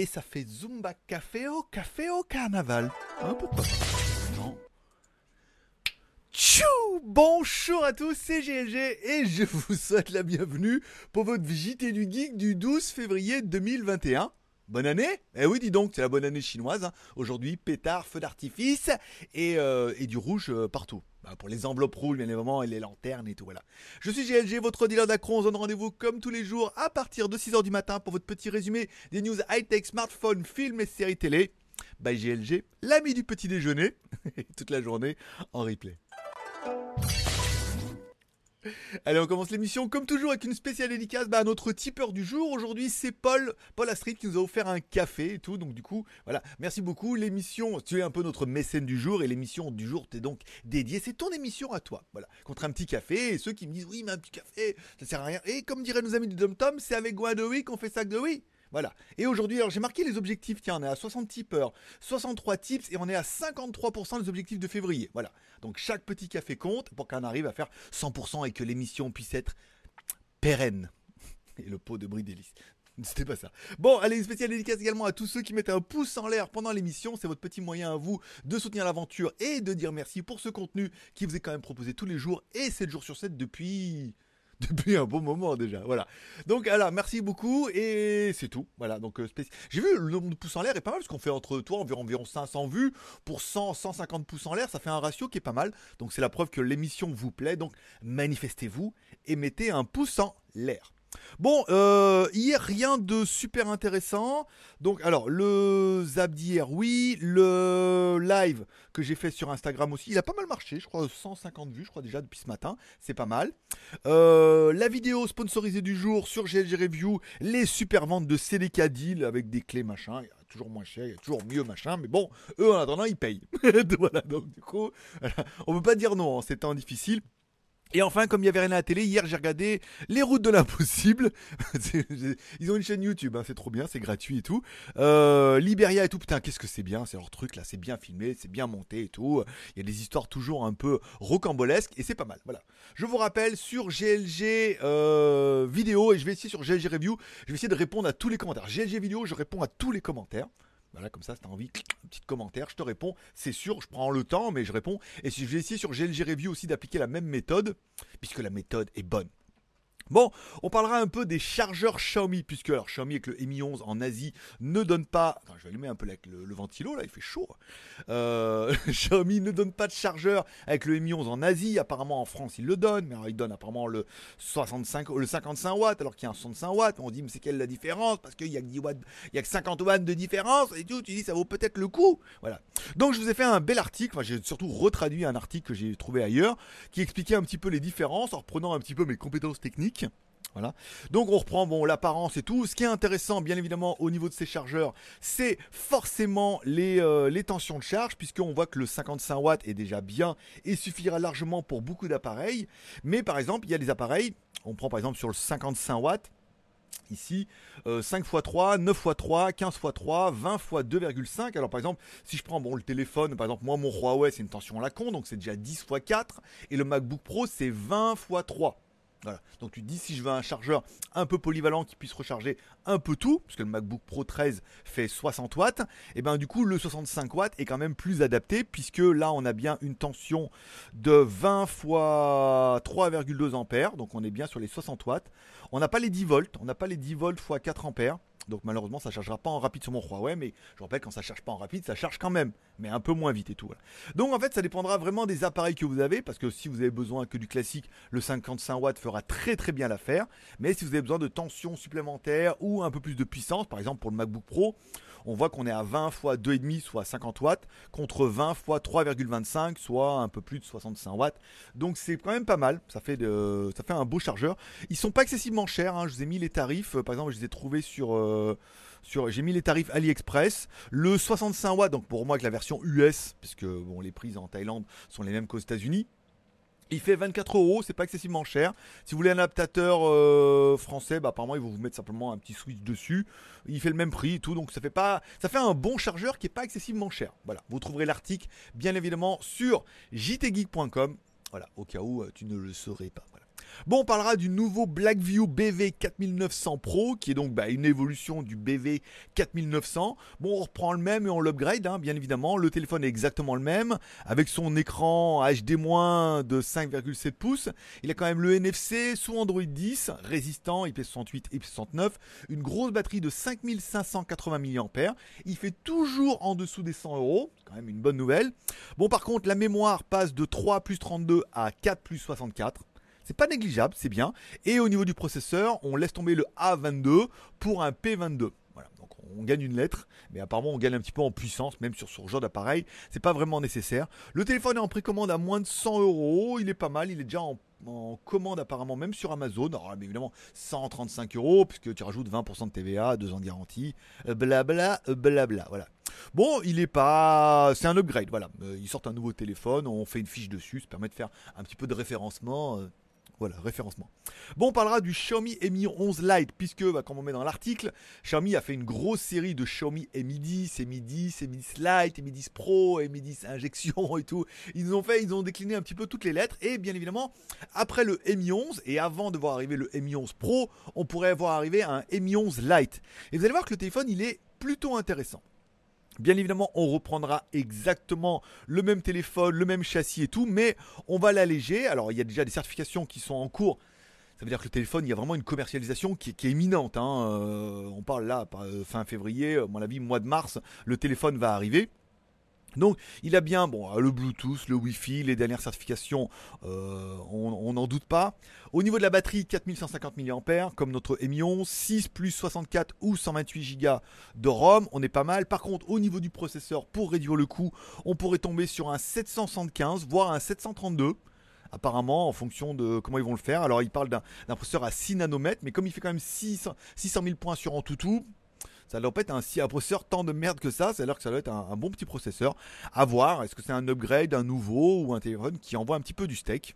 et ça fait Zumba Café au café au carnaval. Pas Non. Tchou Bonjour à tous, c'est GLG et je vous souhaite la bienvenue pour votre JT du Geek du 12 février 2021. Bonne année Eh oui, dis donc, c'est la bonne année chinoise. hein. Aujourd'hui, pétard, feu d'artifice et, euh, du rouge euh, partout. Bah, pour les enveloppes rouges, bien évidemment, et les lanternes et tout, voilà. Je suis GLG, votre dealer d'accro. On se donne rendez-vous comme tous les jours à partir de 6h du matin pour votre petit résumé des news high-tech, smartphones, films et séries télé. By GLG, l'ami du petit déjeuner, toute la journée en replay. Allez, on commence l'émission comme toujours avec une spéciale dédicace bah, à notre tipeur du jour. Aujourd'hui, c'est Paul, Paul Astrid qui nous a offert un café et tout. Donc du coup, voilà, merci beaucoup. L'émission, tu es un peu notre mécène du jour et l'émission du jour t'est donc dédiée. C'est ton émission à toi. Voilà, contre un petit café. Et ceux qui me disent oui, mais un petit café, ça sert à rien. Et comme diraient nos amis du Dom Tom, c'est avec Guadeloupe qu'on fait ça de oui. Voilà. Et aujourd'hui, alors j'ai marqué les objectifs. Tiens, on est à 60 tipeurs, 63 tips et on est à 53% des objectifs de février. Voilà. Donc chaque petit café compte pour qu'on arrive à faire 100% et que l'émission puisse être pérenne. Et le pot de bris délice. C'était pas ça. Bon, allez, une spéciale dédicace également à tous ceux qui mettent un pouce en l'air pendant l'émission. C'est votre petit moyen à vous de soutenir l'aventure et de dire merci pour ce contenu qui vous est quand même proposé tous les jours et 7 jours sur 7 depuis depuis un bon moment déjà. Voilà. Donc voilà, merci beaucoup et c'est tout. Voilà. Donc euh, j'ai vu le nombre de pouces en l'air est pas mal parce qu'on fait entre toi environ environ 500 vues pour 100 150 pouces en l'air, ça fait un ratio qui est pas mal. Donc c'est la preuve que l'émission vous plaît. Donc manifestez-vous et mettez un pouce en l'air. Bon, euh, hier rien de super intéressant. Donc alors le zap d'hier, oui, le live que j'ai fait sur Instagram aussi, il a pas mal marché, je crois 150 vues, je crois déjà depuis ce matin, c'est pas mal. Euh, la vidéo sponsorisée du jour sur GLG Review, les super ventes de CDK Deal avec des clés machin. Toujours moins cher, il y a toujours mieux machin, mais bon, eux en attendant ils payent. voilà, donc du coup, on peut pas dire non en ces temps difficiles. Et enfin, comme il y avait rien à la télé, hier j'ai regardé Les Routes de l'Impossible. Ils ont une chaîne YouTube, hein, c'est trop bien, c'est gratuit et tout. Euh, Liberia et tout, putain, qu'est-ce que c'est bien, c'est leur truc là, c'est bien filmé, c'est bien monté et tout. Il y a des histoires toujours un peu rocambolesques et c'est pas mal. Voilà. Je vous rappelle sur GLG euh, vidéo et je vais essayer sur GLG review, je vais essayer de répondre à tous les commentaires. GLG vidéo, je réponds à tous les commentaires. Voilà, comme ça, si t'as envie, clic, un petit commentaire, je te réponds. C'est sûr, je prends le temps, mais je réponds. Et si je vais essayer sur GLG Review aussi d'appliquer la même méthode, puisque la méthode est bonne. Bon, on parlera un peu des chargeurs Xiaomi, puisque alors Xiaomi avec le Mi 11 en Asie ne donne pas. Attends, je vais allumer un peu le, le ventilo là, il fait chaud. Euh, Xiaomi ne donne pas de chargeur avec le Mi 11 en Asie. Apparemment en France il le donne, mais alors, il donne apparemment le 65, le 55 watts, alors qu'il y a un 65 watts. On dit mais c'est quelle la différence? Parce qu'il y a que 10 watts, il y a que 50 watts de différence et tout. Tu dis ça vaut peut-être le coup. Voilà. Donc je vous ai fait un bel article. Enfin, j'ai surtout retraduit un article que j'ai trouvé ailleurs qui expliquait un petit peu les différences en reprenant un petit peu mes compétences techniques. Voilà. Donc on reprend bon l'apparence et tout. Ce qui est intéressant, bien évidemment, au niveau de ces chargeurs, c'est forcément les, euh, les tensions de charge, puisqu'on voit que le 55 watts est déjà bien et suffira largement pour beaucoup d'appareils. Mais par exemple, il y a des appareils, on prend par exemple sur le 55 watts, ici, euh, 5 x 3, 9 x 3, 15 x 3, 20 x 2,5. Alors par exemple, si je prends bon, le téléphone, par exemple, moi mon Huawei c'est une tension à la con, donc c'est déjà 10 x 4, et le MacBook Pro c'est 20 x 3. Voilà. Donc tu te dis si je veux un chargeur un peu polyvalent qui puisse recharger un peu tout, parce que le MacBook Pro 13 fait 60 watts, et ben du coup le 65 watts est quand même plus adapté puisque là on a bien une tension de 20 fois 3,2 ampères, donc on est bien sur les 60 watts. On n'a pas les 10 volts, on n'a pas les 10 volts x 4 ampères. Donc malheureusement ça chargera pas en rapide sur mon Huawei, mais je rappelle quand ça charge pas en rapide, ça charge quand même, mais un peu moins vite et tout. Donc en fait ça dépendra vraiment des appareils que vous avez, parce que si vous avez besoin que du classique, le 55 watts fera très très bien l'affaire. Mais si vous avez besoin de tension supplémentaire ou un peu plus de puissance, par exemple pour le MacBook Pro, on voit qu'on est à 20 x 2,5 soit 50 watts contre 20 x 3,25 soit un peu plus de 65 watts. Donc c'est quand même pas mal, ça fait, ça fait un beau chargeur. Ils sont pas excessivement chers, hein. je vous ai mis les tarifs, euh, par exemple je les ai trouvés sur... euh, j'ai mis les tarifs AliExpress, le 65 watts, donc pour moi avec la version US, puisque bon, les prix en Thaïlande sont les mêmes qu'aux États-Unis. Il fait 24 euros, c'est pas excessivement cher. Si vous voulez un adaptateur euh, français, bah, apparemment ils vont vous mettre simplement un petit switch dessus. Il fait le même prix et tout, donc ça fait pas, ça fait un bon chargeur qui est pas excessivement cher. Voilà, vous trouverez l'article bien évidemment sur jtgeek.com. Voilà, au cas où euh, tu ne le saurais pas. Bon, on parlera du nouveau Blackview BV 4900 Pro, qui est donc bah, une évolution du BV 4900. Bon, on reprend le même et on l'upgrade, hein, bien évidemment. Le téléphone est exactement le même, avec son écran HD- de 5,7 pouces. Il a quand même le NFC sous Android 10, résistant IP68 et IP69, une grosse batterie de 5580 mAh. Il fait toujours en dessous des 100 euros, quand même une bonne nouvelle. Bon, par contre, la mémoire passe de 3 plus 32 à 4 plus 64. C'est pas négligeable, c'est bien. Et au niveau du processeur, on laisse tomber le A22 pour un P22. Voilà, donc on gagne une lettre, mais apparemment on gagne un petit peu en puissance, même sur ce genre d'appareil. C'est pas vraiment nécessaire. Le téléphone est en précommande à moins de 100 euros. Il est pas mal, il est déjà en, commande apparemment même sur Amazon. Alors évidemment 135 euros puisque tu rajoutes 20% de TVA, 2 ans de garantie, blabla, blabla. Voilà. Bon, il est pas. C'est un upgrade, voilà. Euh, ils sortent un nouveau téléphone, on fait une fiche dessus, ça permet de faire un petit peu de référencement. Voilà, référencement. Bon, on parlera du Xiaomi Mi 11 Lite, puisque, bah, comme on met dans l'article, Xiaomi a fait une grosse série de Xiaomi Mi 10, Mi 10, Mi 10 Lite, Mi 10 Pro, Mi 10 Injection et tout. Ils ont fait, ils ont décliné un petit peu toutes les lettres, et bien évidemment, après le Mi 11, et avant de voir arriver le Mi 11 Pro, on pourrait voir arriver un Mi 11 Lite. Et vous allez voir que le téléphone, il est plutôt intéressant. Bien évidemment, on reprendra exactement le même téléphone, le même châssis et tout, mais on va l'alléger. Alors, il y a déjà des certifications qui sont en cours. Ça veut dire que le téléphone, il y a vraiment une commercialisation qui, est imminente. Hein. Euh, on parle là, euh, fin février, à mon avis, mois de mars, le téléphone va arriver. Donc il a bien bon, le Bluetooth, le Wi-Fi, les dernières certifications, euh, on n'en doute pas. Au niveau de la batterie, 4150 mAh, comme notre Mi 11, 6 plus 64 ou 128 Go de ROM, on est pas mal. Par contre, au niveau du processeur, pour réduire le coût, on pourrait tomber sur un 775, voire un 732 apparemment en fonction de comment ils vont le faire. Alors ils parlent d'un processeur à 6 nanomètres, mais comme il fait quand même 600, 600 000 points sur en tout tout, ça doit être un, un processeur tant de merde que ça, c'est alors que ça doit être un, bon petit processeur. À voir, est-ce que c'est un upgrade, un nouveau ou un téléphone qui envoie un petit peu du steak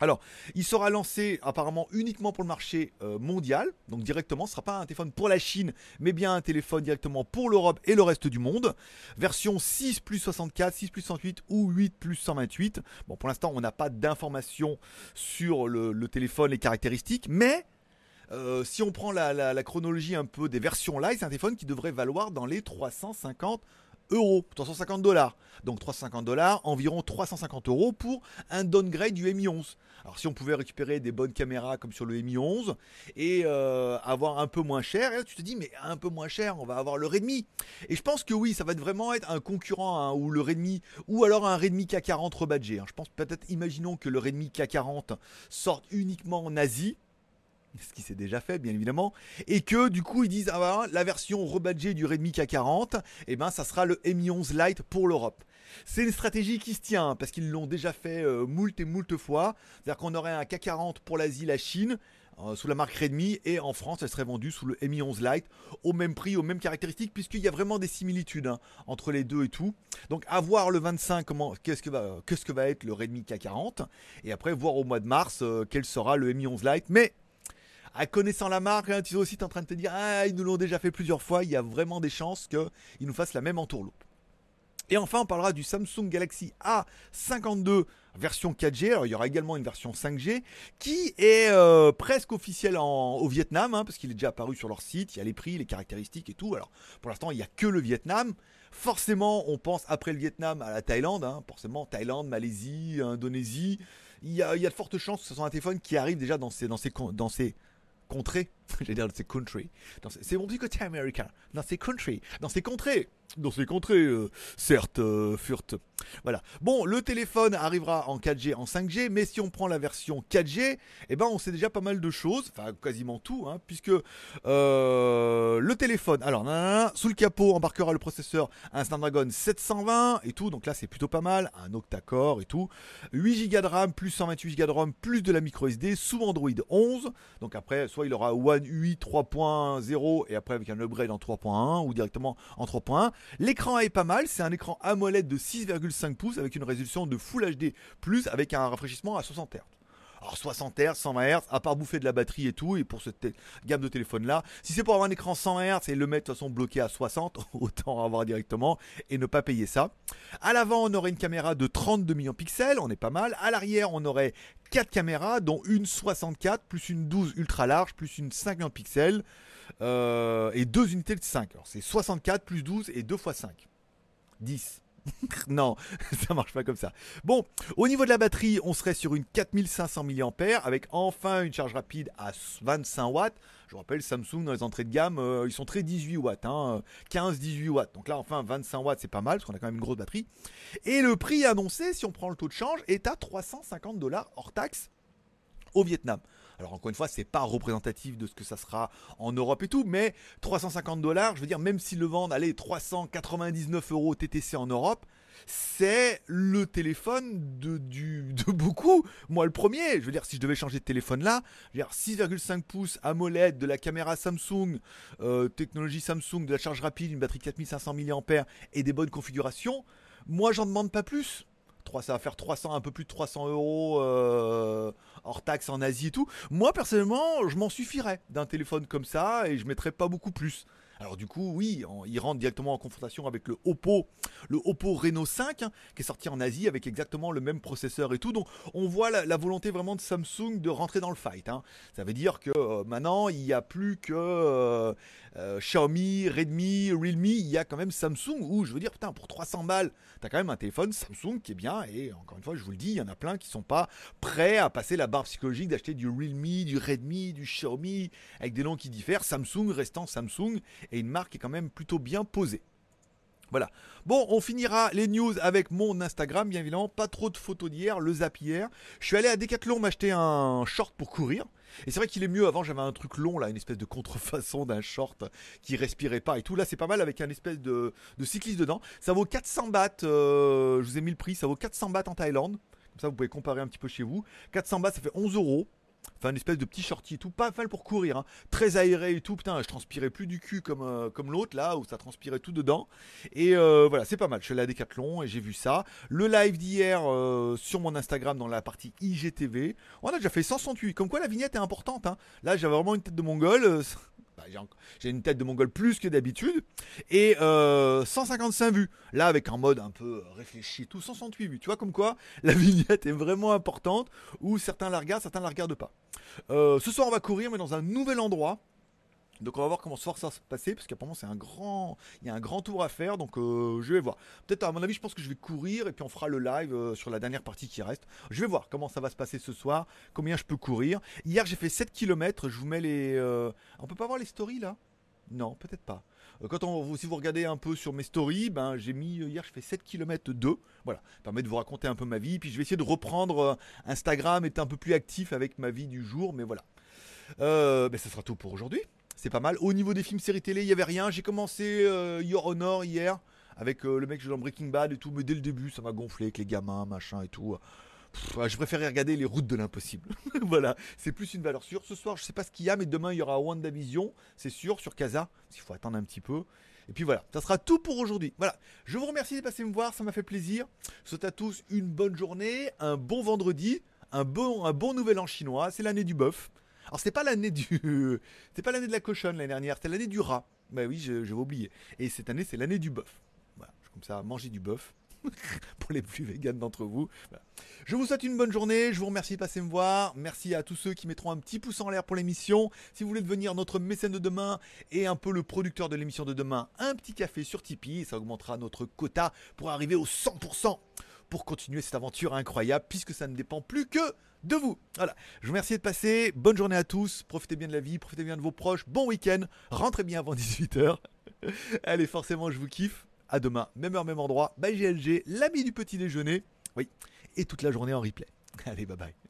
alors, il sera lancé apparemment uniquement pour le marché euh, mondial, donc directement, ce ne sera pas un téléphone pour la Chine, mais bien un téléphone directement pour l'Europe et le reste du monde. Version 6 plus 64, 6 plus 128 ou 8 plus 128. Bon, pour l'instant, on n'a pas d'informations sur le, le téléphone, les caractéristiques, mais euh, si on prend la, chronologie un peu des versions live, c'est un téléphone qui devrait valoir dans les 350 euros, 350 dollars. Donc 350 dollars, environ 350 euros pour un downgrade du Mi 11. Alors si on pouvait récupérer des bonnes caméras comme sur le Mi 11 et euh, avoir un peu moins cher, tu te dis mais un peu moins cher, on va avoir le Redmi. Et je pense que oui, ça va vraiment être un concurrent hein, ou le Redmi ou alors un Redmi K40 rebadgé. Hein. Je pense peut-être, imaginons que le Redmi K40 sorte uniquement en Asie ce qui s'est déjà fait bien évidemment, et que du coup ils disent ah bah, la version rebadgée du Redmi K40, et eh ben ça sera le Mi 11 Lite pour l'Europe. C'est une stratégie qui se tient parce qu'ils l'ont déjà fait euh, moult et moult fois. C'est-à-dire qu'on aurait un K40 pour l'Asie, la Chine, euh, sous la marque Redmi, et en France, elle serait vendue sous le Mi 11 Lite, au même prix, aux mêmes caractéristiques, puisqu'il y a vraiment des similitudes hein, entre les deux et tout. Donc, à voir le 25, comment, qu'est-ce que va, qu'est-ce que va être le Redmi K40, et après voir au mois de mars euh, quel sera le Mi 11 Lite. Mais à connaissant la marque, hein, tu es aussi en train de te dire Ah, ils nous l'ont déjà fait plusieurs fois, il y a vraiment des chances qu'ils nous fassent la même entourloupe. Et enfin, on parlera du Samsung Galaxy A52 version 4G. Alors, il y aura également une version 5G qui est euh, presque officielle au Vietnam, hein, parce qu'il est déjà apparu sur leur site. Il y a les prix, les caractéristiques et tout. Alors, pour l'instant, il n'y a que le Vietnam. Forcément, on pense après le Vietnam à la Thaïlande. Hein. Forcément, Thaïlande, Malaisie, Indonésie. Il y, a, de fortes chances que ce soit un téléphone qui arrive déjà dans ces, dans ces contrées. J'allais dire dans ces countries. C'est mon petit côté américain. Dans ces countries. Dans ces contrées dans ces contrées, euh, certes, euh, furte. Voilà. Bon, le téléphone arrivera en 4G, en 5G, mais si on prend la version 4G, eh ben on sait déjà pas mal de choses, enfin quasiment tout, hein, puisque euh, le téléphone, alors sous le capot embarquera le processeur un Snapdragon 720 et tout, donc là c'est plutôt pas mal, un octa-core et tout, 8 Go de RAM plus 128 Go de ROM plus de la micro SD sous Android 11, donc après soit il aura One UI 3.0 et après avec un upgrade en 3.1 ou directement en 3.1. L'écran est pas mal, c'est un écran AMOLED de 6,5 pouces avec une résolution de Full HD+, avec un rafraîchissement à 60 Hz. Alors 60 Hz, 120 Hz, à part bouffer de la batterie et tout, et pour cette gamme de téléphone là, si c'est pour avoir un écran 100 Hz et le mettre de toute façon bloqué à 60, autant avoir directement et ne pas payer ça. À l'avant, on aurait une caméra de 32 millions de pixels, on est pas mal. À l'arrière, on aurait 4 caméras, dont une 64, plus une 12 ultra large, plus une 5 millions de pixels, euh, et deux unités de 5. Alors c'est 64 plus 12 et 2 x 5. 10. non, ça marche pas comme ça. Bon, au niveau de la batterie, on serait sur une 4500 mAh avec enfin une charge rapide à 25 watts. Je vous rappelle, Samsung dans les entrées de gamme, euh, ils sont très 18 watts, 15-18 watts. Donc là, enfin, 25 watts, c'est pas mal parce qu'on a quand même une grosse batterie. Et le prix annoncé, si on prend le taux de change, est à 350 dollars hors taxe au Vietnam. Alors encore une fois, c'est pas représentatif de ce que ça sera en Europe et tout, mais 350 dollars, je veux dire, même s'ils le vendent, allez, 399 euros TTC en Europe, c'est le téléphone de, beaucoup. Moi, le premier, je veux dire, si je devais changer de téléphone là, 6,5 pouces AMOLED, de la caméra Samsung, euh, technologie Samsung, de la charge rapide, une batterie 4500 mAh et des bonnes configurations, moi, j'en demande pas plus ça va faire 300, un peu plus de 300 euros euh, hors taxe en Asie et tout. Moi personnellement, je m'en suffirais d'un téléphone comme ça et je mettrais pas beaucoup plus. Alors du coup, oui, il rentre directement en confrontation avec le Oppo, le Oppo Reno 5, hein, qui est sorti en Asie avec exactement le même processeur et tout. Donc on voit la, volonté vraiment de Samsung de rentrer dans le fight. Hein. Ça veut dire que euh, maintenant, il n'y a plus que euh, euh, Xiaomi, Redmi, Realme, il y a quand même Samsung, où je veux dire, putain, pour 300 balles, t'as quand même un téléphone Samsung qui est bien, et encore une fois, je vous le dis, il y en a plein qui sont pas prêts à passer la barre psychologique d'acheter du Realme, du Redmi, du Xiaomi, avec des noms qui diffèrent, Samsung restant Samsung, et une marque est quand même plutôt bien posée. Voilà. Bon, on finira les news avec mon Instagram, bien évidemment. Pas trop de photos d'hier, le zap hier. Je suis allé à Decathlon m'acheter un short pour courir. Et c'est vrai qu'il est mieux. Avant, j'avais un truc long, là, une espèce de contrefaçon d'un short qui respirait pas et tout. Là, c'est pas mal avec un espèce de, cycliste dedans. Ça vaut 400 bahts. Euh, je vous ai mis le prix. Ça vaut 400 bahts en Thaïlande. Comme ça, vous pouvez comparer un petit peu chez vous. 400 bahts, ça fait 11 euros. Enfin, une espèce de petit shorty et tout, pas mal pour courir, hein. très aéré et tout. Putain, je transpirais plus du cul comme, euh, comme l'autre là, où ça transpirait tout dedans. Et euh, voilà, c'est pas mal. Je suis allé à et j'ai vu ça. Le live d'hier euh, sur mon Instagram dans la partie IGTV, on a déjà fait 168. Comme quoi la vignette est importante. Hein. Là, j'avais vraiment une tête de mongol. Bah, j'ai une tête de mongol plus que d'habitude. Et 155 euh, vues. Là, avec un mode un peu réfléchi, tout 168 vues. Tu vois, comme quoi la vignette est vraiment importante. Ou certains la regardent, certains la regardent pas. Euh, ce soir, on va courir, mais dans un nouvel endroit. Donc on va voir comment ça va se passer parce qu'apparemment c'est un grand, il y a un grand tour à faire donc euh, je vais voir. Peut-être à mon avis je pense que je vais courir et puis on fera le live euh, sur la dernière partie qui reste. Je vais voir comment ça va se passer ce soir, combien je peux courir. Hier j'ai fait 7 km, je vous mets les, euh, on peut pas voir les stories là? Non peut-être pas. Quand on, si vous regardez un peu sur mes stories, ben j'ai mis hier je fais 7 km 2. Voilà, ça permet de vous raconter un peu ma vie. Puis je vais essayer de reprendre Instagram, être un peu plus actif avec ma vie du jour, mais voilà. Euh, ben ça sera tout pour aujourd'hui c'est pas mal. Au niveau des films, séries télé, il y avait rien. J'ai commencé euh, Your Honor hier avec euh, le mec dans Breaking Bad et tout, mais dès le début, ça m'a gonflé avec les gamins, machin et tout. je préférais regarder les routes de l'impossible. voilà, c'est plus une valeur sûre. Ce soir, je sais pas ce qu'il y a, mais demain, il y aura WandaVision, c'est sûr, sur Casa. Il faut attendre un petit peu. Et puis voilà, ça sera tout pour aujourd'hui. Voilà, je vous remercie de passer me voir, ça m'a fait plaisir. Je souhaite à tous une bonne journée, un bon vendredi, un bon, un bon nouvel an chinois. C'est l'année du bœuf. Alors c'est pas l'année du, c'est pas l'année de la cochonne l'année dernière, c'était l'année du rat. Bah oui, je, vais oublier. Et cette année, c'est l'année du bœuf. Voilà, comme ça, manger du bœuf. pour les plus véganes d'entre vous. Je vous souhaite une bonne journée, je vous remercie de passer me voir, merci à tous ceux qui mettront un petit pouce en l'air pour l'émission. Si vous voulez devenir notre mécène de demain et un peu le producteur de l'émission de demain, un petit café sur Tipeee, ça augmentera notre quota pour arriver au 100% pour continuer cette aventure incroyable puisque ça ne dépend plus que de vous. Voilà, je vous remercie de passer, bonne journée à tous, profitez bien de la vie, profitez bien de vos proches, bon week-end, rentrez bien avant 18h. Allez, forcément, je vous kiffe. À demain, même heure, même endroit. Bye GLG, l'ami du petit déjeuner. Oui, et toute la journée en replay. Allez, bye bye.